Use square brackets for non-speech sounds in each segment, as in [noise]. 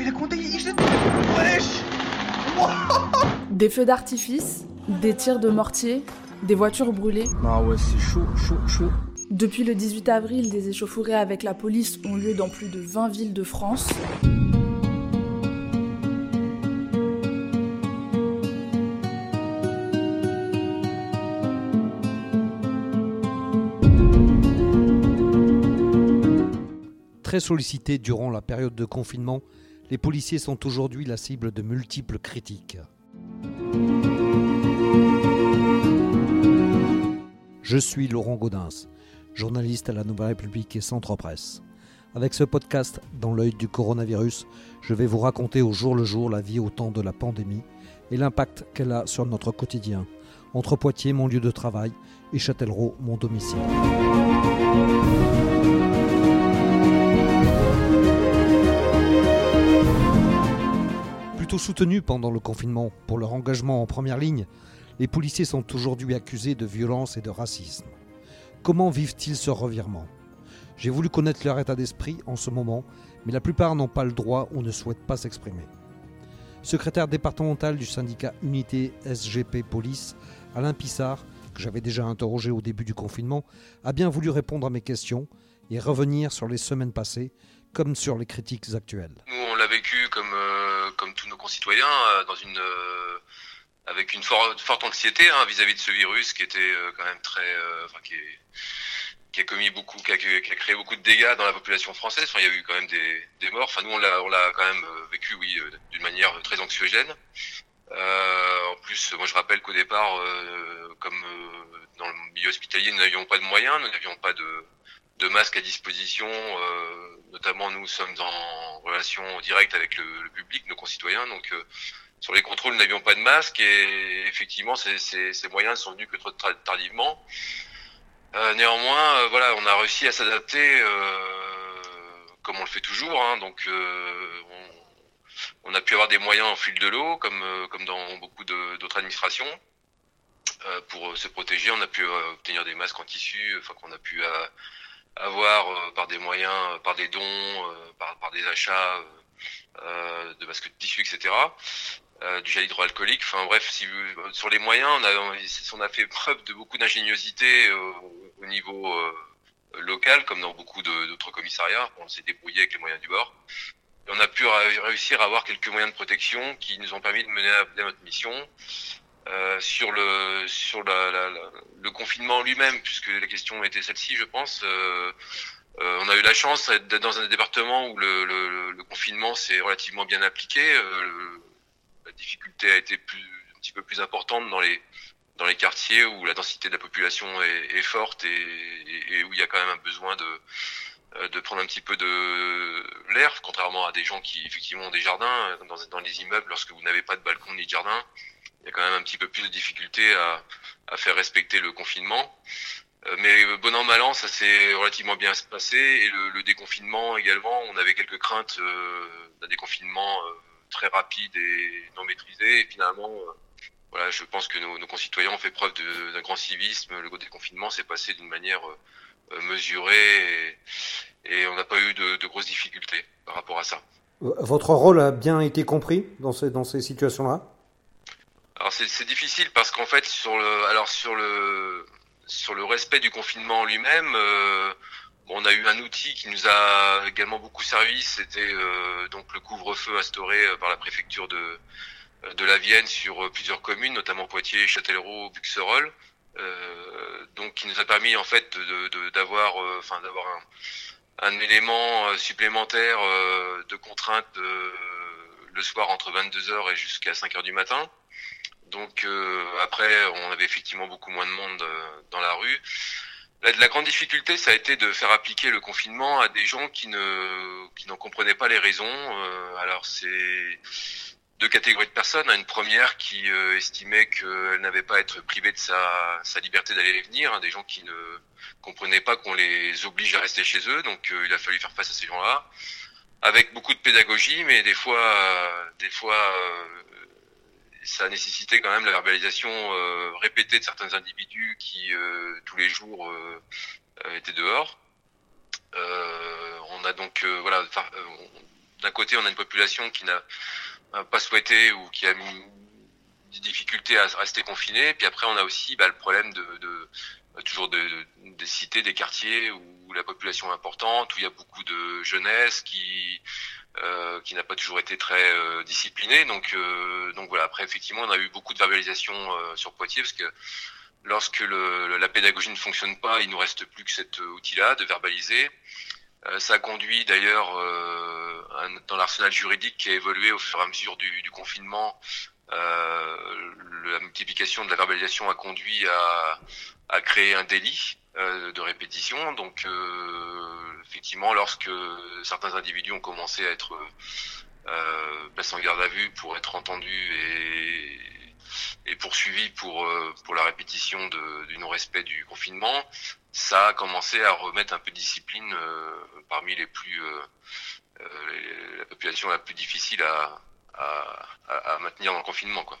il a compté, il jette... Wesh Des feux d'artifice, des tirs de mortier, des voitures brûlées. Ah ouais, c'est chaud, chaud, chaud. Depuis le 18 avril, des échauffourées avec la police ont lieu dans plus de 20 villes de France. Très sollicités durant la période de confinement, les policiers sont aujourd'hui la cible de multiples critiques. Je suis Laurent Gaudens, journaliste à la Nouvelle République et Centre Presse. Avec ce podcast dans l'œil du coronavirus, je vais vous raconter au jour le jour la vie au temps de la pandémie et l'impact qu'elle a sur notre quotidien, entre Poitiers, mon lieu de travail, et Châtellerault, mon domicile. Plutôt soutenus pendant le confinement pour leur engagement en première ligne, les policiers sont aujourd'hui accusés de violence et de racisme. Comment vivent-ils ce revirement? J'ai voulu connaître leur état d'esprit en ce moment, mais la plupart n'ont pas le droit ou ne souhaitent pas s'exprimer. Secrétaire départemental du syndicat Unité SGP Police, Alain Pissard, que j'avais déjà interrogé au début du confinement, a bien voulu répondre à mes questions et revenir sur les semaines passées comme sur les critiques actuelles. On l'a vécu comme, euh, comme tous nos concitoyens, euh, dans une, euh, avec une forte, forte anxiété hein, vis-à-vis de ce virus qui était quand même très, qui, a commis beaucoup, qui a, créé beaucoup de dégâts dans la population française. Enfin, il y a eu quand même des, des morts. Enfin, nous, on l'a, on l'a quand même vécu, oui, d'une manière très anxiogène. En plus, moi, je rappelle qu'au départ, comme dans le milieu hospitalier, nous n'avions pas de moyens, nous n'avions pas de, de masques à disposition. euh, notamment, nous sommes en relation directe avec le, le public, nos concitoyens. Donc, euh, sur les contrôles, nous n'avions pas de masques et effectivement, ces, ces, ces moyens sont venus que trop tardivement. Euh, néanmoins, euh, voilà, on a réussi à s'adapter euh, comme on le fait toujours. Hein, donc, euh, on, on a pu avoir des moyens en fil de l'eau, comme comme dans beaucoup d'autres administrations. Pour se protéger, on a pu obtenir des masques en tissu, enfin qu'on a pu avoir euh, par des moyens, euh, par des dons, euh, par, par des achats de masques de tissu, etc. Euh, du gel hydroalcoolique. Enfin bref, si sur les moyens, on a, on a fait preuve de beaucoup d'ingéniosité euh, au niveau local, comme dans beaucoup d'autres commissariats. On s'est débrouillé avec les moyens du bord. Et on a pu ré- réussir à avoir quelques moyens de protection qui nous ont permis de mener à notre mission. Euh, sur le sur la, la- la- le confinement lui-même, puisque la question était celle-ci, je pense. euh, euh, on a eu la chance d'être dans un département où le, confinement s'est relativement bien appliqué. La difficulté a été un petit peu plus importante dans les dans les quartiers où la densité de la population est, forte et, où il y a quand même un besoin de de prendre un petit peu de l'air, contrairement à des gens qui effectivement ont des jardins dans, dans les immeubles. Lorsque vous n'avez pas de balcon ni de jardin, il y a quand même un petit peu plus de difficulté à, à faire respecter le confinement. Euh, Mais euh, bon an mal an, ça s'est relativement bien passé et le, le déconfinement également. On avait quelques craintes euh, d'un déconfinement très rapide et non maîtrisé. Et finalement, voilà, je pense que nos, nos concitoyens ont fait preuve d'un grand civisme. Le déconfinement s'est passé d'une manière mesurée et, et on n'a pas eu de, de grosses difficultés par rapport à ça. Votre rôle a bien été compris dans ces, dans ces situations-là? Alors c'est difficile parce qu'en fait sur le alors sur le sur le respect du confinement lui-même, euh, on a eu un outil qui nous a également beaucoup servi, c'était euh, donc le couvre-feu instauré euh, par la préfecture de de la Vienne sur euh, plusieurs communes, notamment Poitiers, Châtellerault, Buxerolles, euh, donc qui nous a permis en fait de de- d'avoir euh, enfin d'avoir un un élément supplémentaire de contrainte le soir entre 22h et jusqu'à 5h du matin. Donc euh, après, on avait effectivement beaucoup moins de monde euh, dans la rue. La, la grande difficulté, ça a été de faire appliquer le confinement à des gens qui ne qui n'en comprenaient pas les raisons. Euh, alors c'est deux catégories de personnes. Une première qui euh, estimait qu'elle n'avait pas à être privée de sa, sa liberté d'aller et venir. hein, des gens qui ne comprenaient pas qu'on les oblige à rester chez eux. Donc euh, il a fallu faire face à ces gens-là avec beaucoup de pédagogie, mais des fois, euh, des fois, ça a nécessité quand même la verbalisation euh, répétée de certains individus qui euh, tous les jours euh, euh, étaient dehors. Euh, on a donc voilà d'un côté, on a une population qui n'a pas souhaité ou qui a mis des difficultés à rester confinée. Puis après, on a aussi bah, le problème de, de toujours de, des cités, des quartiers où la population est importante, où il y a beaucoup de jeunesse qui euh, qui n'a pas toujours été très euh, disciplinée. Donc euh, donc voilà. Après, effectivement, on a eu beaucoup de verbalisation euh, sur Poitiers parce que lorsque le, la pédagogie ne fonctionne pas, il nous reste plus que cet outil-là de verbaliser. Euh, ça a conduit d'ailleurs euh, dans l'arsenal juridique qui a évolué au fur et à mesure du, du confinement. Euh, la multiplication de la verbalisation a conduit à, à créer un délit de répétition. Donc effectivement, lorsque certains individus ont commencé à être placés en garde à vue pour être entendus et, et poursuivis pour pour la répétition de, du non-respect du confinement, ça a commencé à remettre un peu de discipline euh, parmi les plus euh, euh, la population la plus difficile à, à, à, maintenir dans le confinement quoi.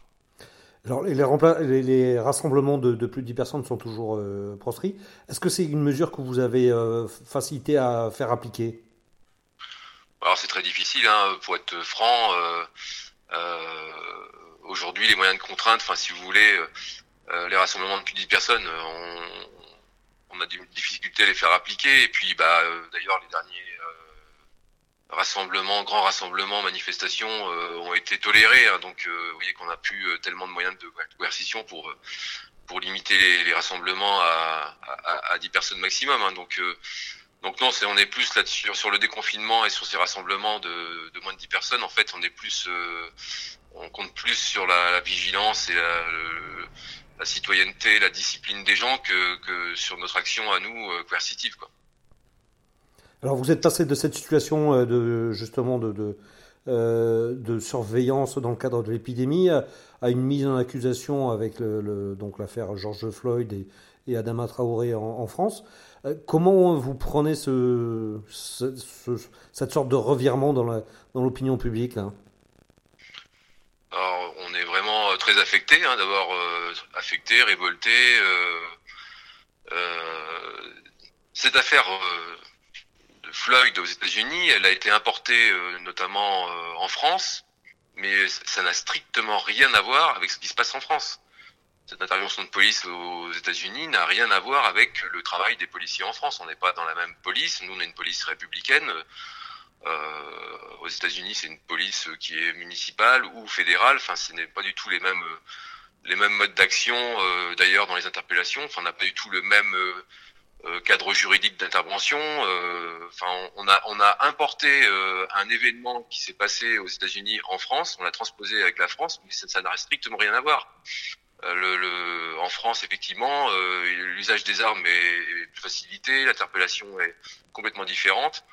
Alors les, les, rassemblements de, plus de 10 personnes sont toujours euh, proscrits. Est-ce que c'est une mesure que vous avez euh, facilité à faire appliquer? Alors c'est très difficile, hein, pour être franc. Aujourd'hui, les moyens de contrainte, enfin si vous voulez, les rassemblements de plus de 10 personnes, on, on a des difficultés à les faire appliquer. Et puis, bah, euh, d'ailleurs, les derniers euh, rassemblements, grands rassemblements, manifestations euh, ont été tolérés. Hein. donc, vous voyez qu'on n'a plus tellement de moyens de coercition pour pour limiter les, les rassemblements à, à, à, 10 personnes maximum. Hein. donc donc non, c'est on est plus là-dessus sur le déconfinement et sur ces rassemblements de, de moins de 10 personnes. En fait, on est plus, on compte plus sur la, la vigilance et la, la citoyenneté, la discipline des gens que, que sur notre action à nous euh, coercitive. Quoi. Alors vous êtes passé de cette situation euh, de justement de, de, euh, de surveillance dans le cadre de l'épidémie à, à, une mise en accusation avec le, le, donc l'affaire George Floyd et, et Adama Traoré en, France. Euh, comment vous prenez ce, ce, ce, cette sorte de revirement dans l'opinion dans publique là? Alors, on est vraiment euh, très affecté, hein, d'abord euh, affecté, révolté. Euh, euh, cette affaire euh, Floyd aux États-Unis, elle a été importée notamment en France, mais ça n'a strictement rien à voir avec ce qui se passe en France. Cette intervention de police aux États-Unis n'a rien à voir avec le travail des policiers en France. On n'est pas dans la même police. Nous, on est une police républicaine. Euh, aux États-Unis, c'est une police qui est municipale ou fédérale. Enfin, ce n'est pas du tout les mêmes les mêmes modes d'action. Euh, D'ailleurs, dans les interpellations, enfin, on n'a pas du tout le même euh, cadre juridique d'intervention. Enfin, on a on a importé un événement qui s'est passé aux États-Unis en France. On l'a transposé avec la France, mais ça n'a strictement rien à voir. Le, le, en France, effectivement, euh, l'usage des armes est, est plus facilité, l'interpellation est complètement différente.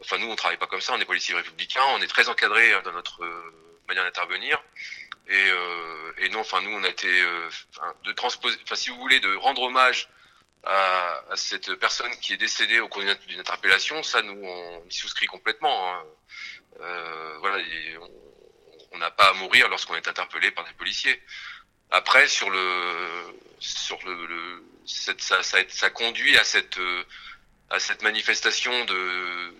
Enfin, nous, on travaille pas comme ça. On est policiers républicains. On est très encadré dans notre euh, manière d'intervenir. Et, euh, et, non, enfin, nous, on a été euh, de transposer, enfin, si vous voulez, de rendre hommage à, à, cette personne qui est décédée au cours d'une interpellation. Ça, nous, on y souscrit complètement. Hein. Euh, voilà, on n'a pas à mourir lorsqu'on est interpellé par des policiers. Après, sur le, sur le, le cette, ça, ça, ça, conduit à cette, à cette manifestation de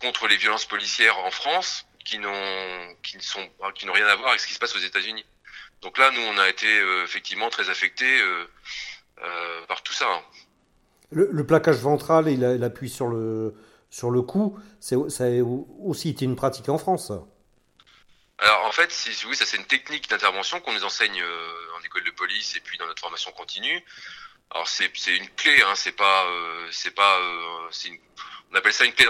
contre les violences policières en France qui n'ont qui ne sont qui n'ont rien à voir avec ce qui se passe aux États-Unis. Donc là, nous, on a été euh, effectivement très affectés euh, euh, par tout ça. Hein. Le, le, plaquage ventral et l'appui sur le sur le cou, ça a aussi été une pratique en France. Alors en fait, si, oui, ça c'est une technique d'intervention qu'on nous enseigne euh, en école de police et puis dans notre formation continue. Alors c'est c'est une clé, hein, c'est pas euh, c'est pas une on appelle ça une clé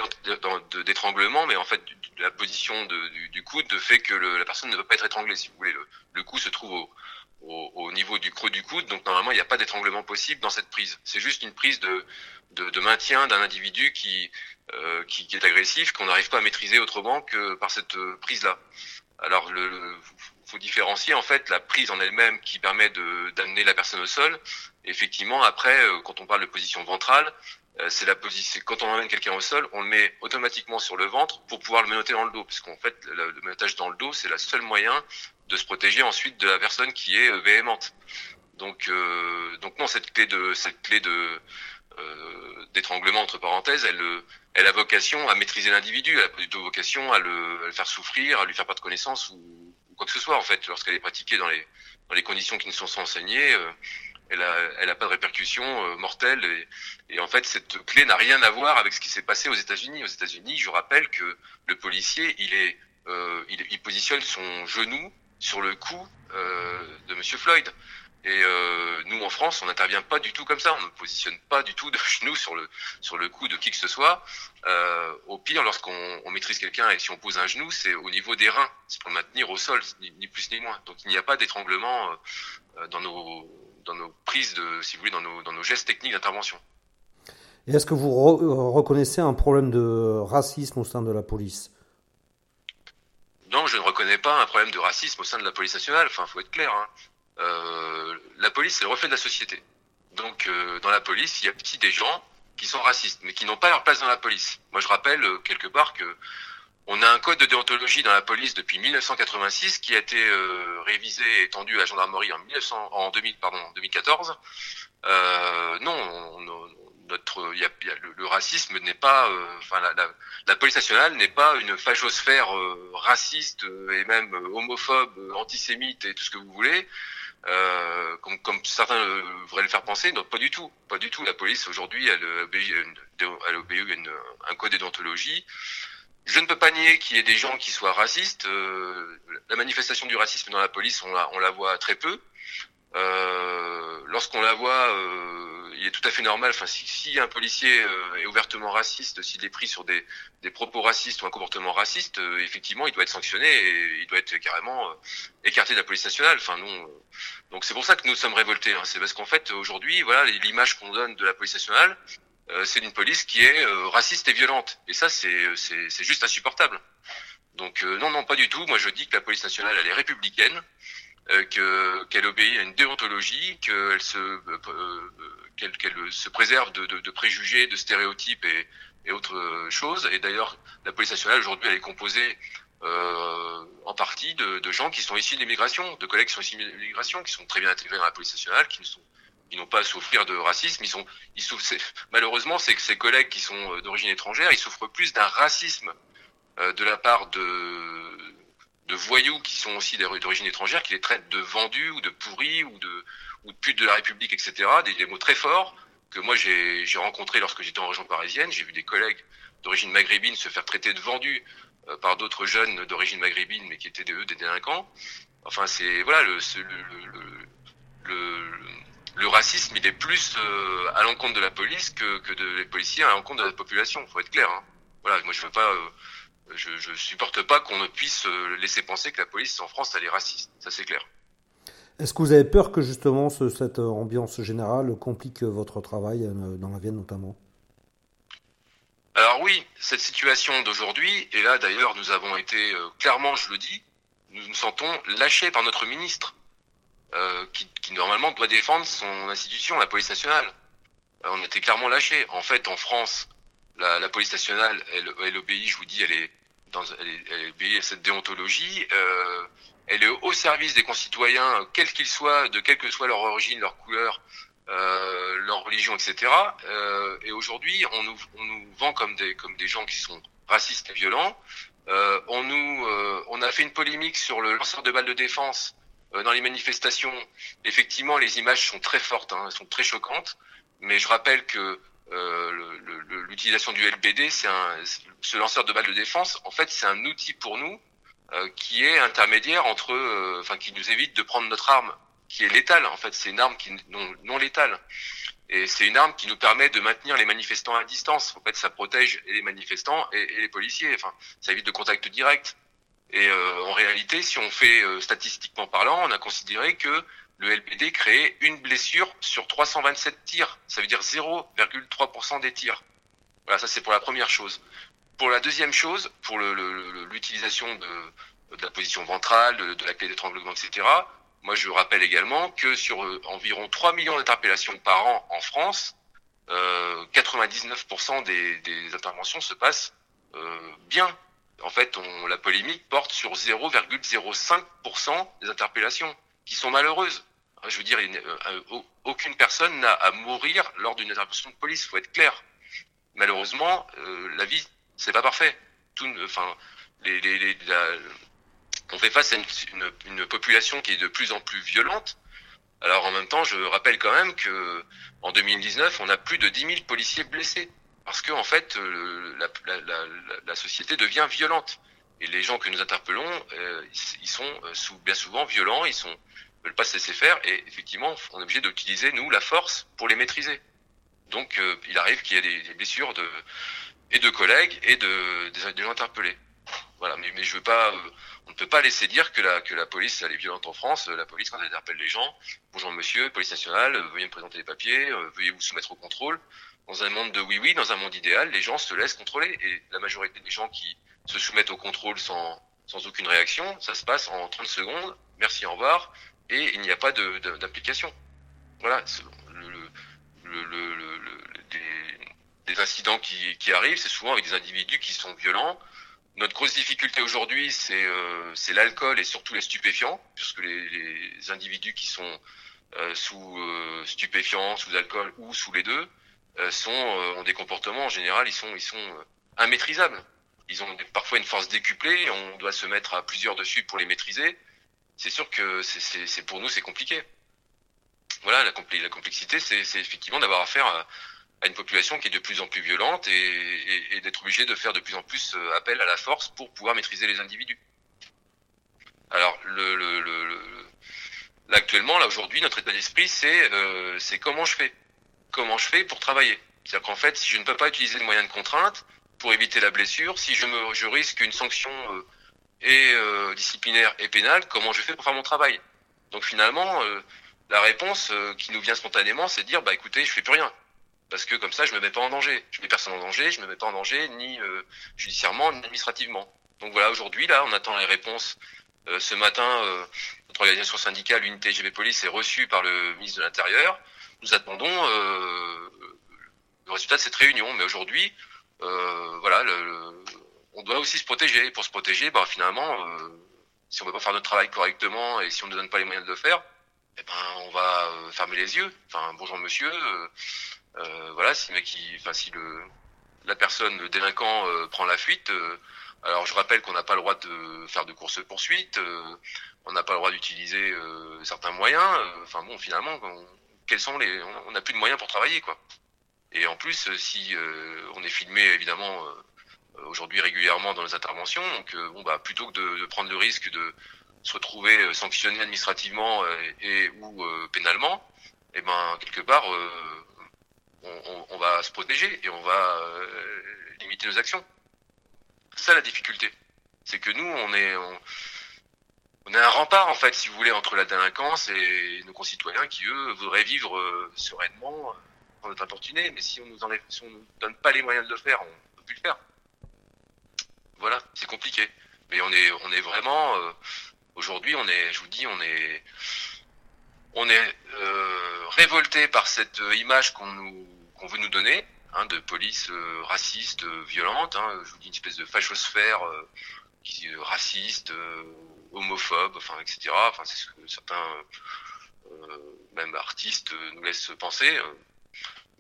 d'étranglement, mais en fait, la position de, du, du, coude fait que le, la personne ne peut pas être étranglée, si vous voulez. Le, le cou se trouve au, au, au, niveau du creux du coude, donc normalement, il n'y a pas d'étranglement possible dans cette prise. C'est juste une prise de, de, de maintien d'un individu qui, euh, qui, qui, est agressif, qu'on n'arrive pas à maîtriser autrement que par cette euh, prise-là. Alors, le, faut différencier en fait la prise en elle-même qui permet d'amener la personne au sol. effectivement, après, euh, quand on parle de position ventrale, euh, c'est la position. Quand on emmène quelqu'un au sol, on le met automatiquement sur le ventre pour pouvoir le menotter dans le dos, puisqu'en fait, le, le dans le dos, c'est le seul moyen de se protéger ensuite de la personne qui est euh, véhémente. Donc, euh, donc non, cette clé de cette clé de d'étranglement entre parenthèses, elle, elle a vocation à maîtriser l'individu, elle a pas vocation à le, à le, faire souffrir, à lui faire perdre connaissance ou, ou quoi que ce soit en fait. Lorsqu'elle est pratiquée dans les dans les conditions qui nous sont enseignées, elle a, elle a pas de répercussions euh, mortelles. Et, et, en fait, cette clé n'a rien à voir avec ce qui s'est passé aux États-Unis. Aux États-Unis, je rappelle que le policier, il est, euh, il, il, positionne son genou sur le cou euh, de Monsieur Floyd. Et euh, nous en France, on n'intervient pas du tout comme ça. On ne positionne pas du tout de [laughs] genou sur le sur le cou de qui que ce soit. Euh, au pire, lorsqu'on on maîtrise quelqu'un et si on pose un genou, c'est au niveau des reins, c'est pour le maintenir au sol, ni, ni plus ni moins. Donc il n'y a pas d'étranglement dans nos dans nos prises de, si vous voulez, dans nos, dans nos gestes techniques d'intervention. Et est-ce que vous re reconnaissez un problème de racisme au sein de la police? Non, je ne reconnais pas un problème de racisme au sein de la police nationale. Enfin, faut être clair. Hein. Euh, la police, c'est le reflet de la société. Donc, euh, dans la police, il y a petit des gens qui sont racistes, mais qui n'ont pas leur place dans la police. Moi, je rappelle euh, quelque part que on a un code de déontologie dans la police depuis 1986 qui a été euh, révisé et étendu à la gendarmerie en, 1900, en 2000, pardon, 2014. Euh, non, on, le, racisme n'est pas, euh, enfin la, police nationale n'est pas une fachosphère euh, raciste et même homophobe, antisémite et tout ce que vous voulez. Euh, comme, certains voudraient le faire penser, non, pas du tout, pas du tout. La police aujourd'hui, elle, elle obéit un code de déontologie. Je ne peux pas nier qu'il y ait des gens qui soient racistes. Euh, la manifestation du racisme dans la police, on la voit très peu. Euh, Lorsqu'on la voit, euh, il est tout à fait normal. Enfin, si, si un policier euh, est ouvertement raciste, s'il est pris sur des, des, propos racistes ou un comportement raciste, euh, effectivement, il doit être sanctionné et il doit être carrément euh, écarté de la police nationale. Enfin, non. donc c'est pour ça que nous sommes révoltés. Hein. C'est parce qu'en fait, aujourd'hui, voilà, l'image qu'on donne de la police nationale, c'est une police qui est raciste et violente. Et ça, c'est juste insupportable. Donc non, non, pas du tout. Moi, je dis que la police nationale, elle est républicaine, que qu'elle obéit à une déontologie, qu'elle se qu'elle qu se préserve de, de, de, préjugés, de stéréotypes et, et autres choses. Et d'ailleurs, la police nationale aujourd'hui, elle est composée euh, en partie de, de, gens qui sont issus de l'immigration, de collègues qui sont issus de l'immigration, qui sont très bien intégrés dans la police nationale, qui ne sont ils n'ont pas à souffrir de racisme. Ils sont, ils souffrent. Malheureusement, c'est que ces collègues qui sont d'origine étrangère, ils souffrent plus d'un racisme euh, de la part de de voyous qui sont aussi d'origine étrangère, qui les traitent de vendus ou de pourris ou de ou de putes de la République, etc. Des, des mots très forts que moi j'ai rencontrés lorsque j'étais en région parisienne. J'ai vu des collègues d'origine maghrébine se faire traiter de vendus euh, par d'autres jeunes d'origine maghrébine, mais qui étaient eux des délinquants. Enfin, c'est voilà le, le, le, racisme, il est plus euh, à l'encontre de la police que, que de, policiers à l'encontre de la population. Faut être clair. Hein. Voilà, moi je veux pas, euh, je, je supporte pas qu'on ne puisse euh, laisser penser que la police en France elle est raciste. Ça c'est clair. Est-ce que vous avez peur que justement ce, cette ambiance générale complique votre travail dans la Vienne notamment? Alors oui, cette situation d'aujourd'hui, et là d'ailleurs nous avons été clairement, je le dis, nous nous sentons lâchés par notre ministre. Euh, qui, qui, normalement doit défendre son institution, la police nationale. Euh, on était clairement lâchés. En fait, en France, la, la police nationale, elle, elle, obéit, je vous dis, elle est elle, est, elle à cette déontologie. Euh, elle est au service des concitoyens, quels qu'ils soient, de quelle que soit leur origine, leur couleur, euh, leur religion, etc. Euh, et aujourd'hui, on nous, vend comme des, gens qui sont racistes et violents. On nous, on a fait une polémique sur le lanceur de balles de défense dans les manifestations, effectivement, les images sont très fortes, hein, elles sont très choquantes. Mais je rappelle que l'utilisation du LBD, c'est ce lanceur de balles de défense. En fait, c'est un outil pour nous euh, qui est intermédiaire entre, euh, enfin, qui nous évite de prendre notre arme, qui est létale. En fait, c'est une arme qui non, non létale. Et c'est une arme qui nous permet de maintenir les manifestants à distance. En fait, ça protège les manifestants et, et les policiers. Enfin, ça évite de contact direct. Et euh, en réalité, si on fait euh, statistiquement parlant, on a considéré que le LBD créait une blessure sur 327 tirs. Ça veut dire 0,3% des tirs. Voilà, ça c'est pour la première chose. Pour la deuxième chose, pour l'utilisation de, la position ventrale, de, la clé d'étranglement, etc., moi je rappelle également que sur euh, environ 3 millions d'interpellations par an en France, euh, 99% des, des, interventions se passent euh, bien en fait, la polémique porte sur 0,05% des interpellations, qui sont malheureuses. Je veux dire, aucune personne n'a à mourir lors d'une intervention de police. Faut être clair. Malheureusement, la vie, c'est pas parfait. Tout, enfin, les, les, on fait face à une, une, population qui est de plus en plus violente. Alors en même temps, je rappelle quand même que en 2019, on a plus de 10 000 policiers blessés parce que en fait, la, la, la, la, société devient violente et les gens que nous interpellons, euh, ils sont euh, sous, bien souvent violents, ils sont veulent pas se laisser faire et effectivement, on est obligé d'utiliser nous la force pour les maîtriser. Donc, euh, il arrive qu'il y ait des, des, blessures de et de collègues et de des, gens interpellés. Voilà, mais, mais je veux pas, on ne peut pas laisser dire que la que la police elle est violente en France. La police quand elle interpelle les gens, bonjour monsieur, police nationale, veuillez me présenter les papiers, veuillez vous soumettre au contrôle. Dans un monde de oui oui, dans un monde idéal, les gens se laissent contrôler et la majorité des gens qui se soumettent au contrôle sans, sans aucune réaction. Ça se passe en 30 secondes. Merci, au revoir. Et il n'y a pas d'application. Voilà. Le, des, incidents qui, qui arrivent, c'est souvent avec des individus qui sont violents. Notre grosse difficulté aujourd'hui, c'est euh, l'alcool et surtout les stupéfiants, puisque les, les individus qui sont euh, sous euh, stupéfiants, sous alcool ou sous les deux, euh, sont ont des comportements en général, ils sont ils sont immaîtrisables ils ont parfois une force décuplée, on doit se mettre à plusieurs dessus pour les maîtriser. C'est sûr que c'est pour nous c'est compliqué. Voilà, la, complexité, c'est effectivement d'avoir affaire à, une population qui est de plus en plus violente et, d'être obligé de faire de plus en plus euh, appel à la force pour pouvoir maîtriser les individus. Alors, le, le, le, là, actuellement, là aujourd'hui, notre état d'esprit, c'est euh, c'est comment je fais, comment je fais pour travailler? C'est-à-dire qu'en fait, si je ne peux pas utiliser de moyens de contrainte, pour éviter la blessure, si je me je risque une sanction euh, et euh, disciplinaire et pénale, comment je fais pour faire mon travail? Donc finalement, euh, la réponse qui nous vient spontanément, c'est de dire bah écoutez, je fais plus rien parce que comme ça, je me mets pas en danger. Je mets personne en danger, je me mets pas en danger ni judiciairement ni administrativement. Donc voilà, aujourd'hui là, on attend les réponses. ce matin, notre organisation syndicale, l'unité GB Police, est reçue par le ministre de l'Intérieur. Nous attendons le résultat de cette réunion. Mais aujourd'hui, euh, voilà, le, on doit aussi se protéger. Pour se protéger, bah, finalement, euh, si on ne veut pas faire notre travail correctement et si on ne donne pas les moyens de le faire, eh ben, on va euh, fermer les yeux. Enfin, bonjour monsieur. Euh, voilà, si, mais qui, enfin, si le, la personne, le délinquant prend la fuite, alors je rappelle qu'on n'a pas le droit de faire de course poursuite, on n'a pas le droit d'utiliser certains moyens. Enfin bon, finalement, quels sont les, on n'a plus de moyens pour travailler quoi. Et en plus, euh, si euh, on est filmé évidemment euh, aujourd'hui régulièrement dans les interventions, donc bon bah plutôt que de, prendre le risque de se retrouver sanctionné administrativement et, ou pénalement, eh ben quelque part on, on, va se protéger et on va limiter nos actions. Ça la difficulté, c'est que nous on est on, est un rempart en fait, si vous voulez, entre la délinquance et nos concitoyens qui eux voudraient vivre sereinement on est importuné, mais si on nous enlève, si on nous donne pas les moyens de le faire, on peut plus le faire. Voilà, c'est compliqué. Mais on est, on est vraiment, euh, aujourd'hui, on est, je vous dis, on est, on euh, révolté par cette image qu'on veut nous donner, hein, de police euh, raciste, violente. Hein, je vous dis une espèce de fachosphère qui raciste, homophobe, enfin, etc. Enfin, c'est ce que certains, même artistes, nous laissent penser.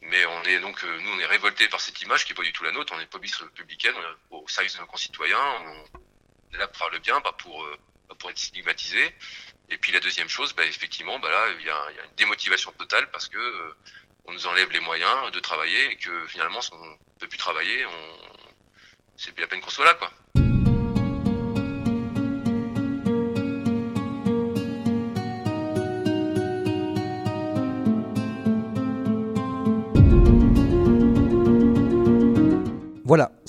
Mais on est donc, euh, nous, on est révolté par cette image qui est pas du tout la nôtre. On est police républicaine, au service de nos concitoyens. On est là pour faire le bien, pas pour, euh, pour être stigmatisé. Et puis la deuxième chose, bah, effectivement, bah là, il y, a, y a une démotivation totale parce que euh, on nous enlève les moyens de travailler et que finalement, si on ne peut plus travailler, on... c'est plus la peine qu'on soit là, quoi.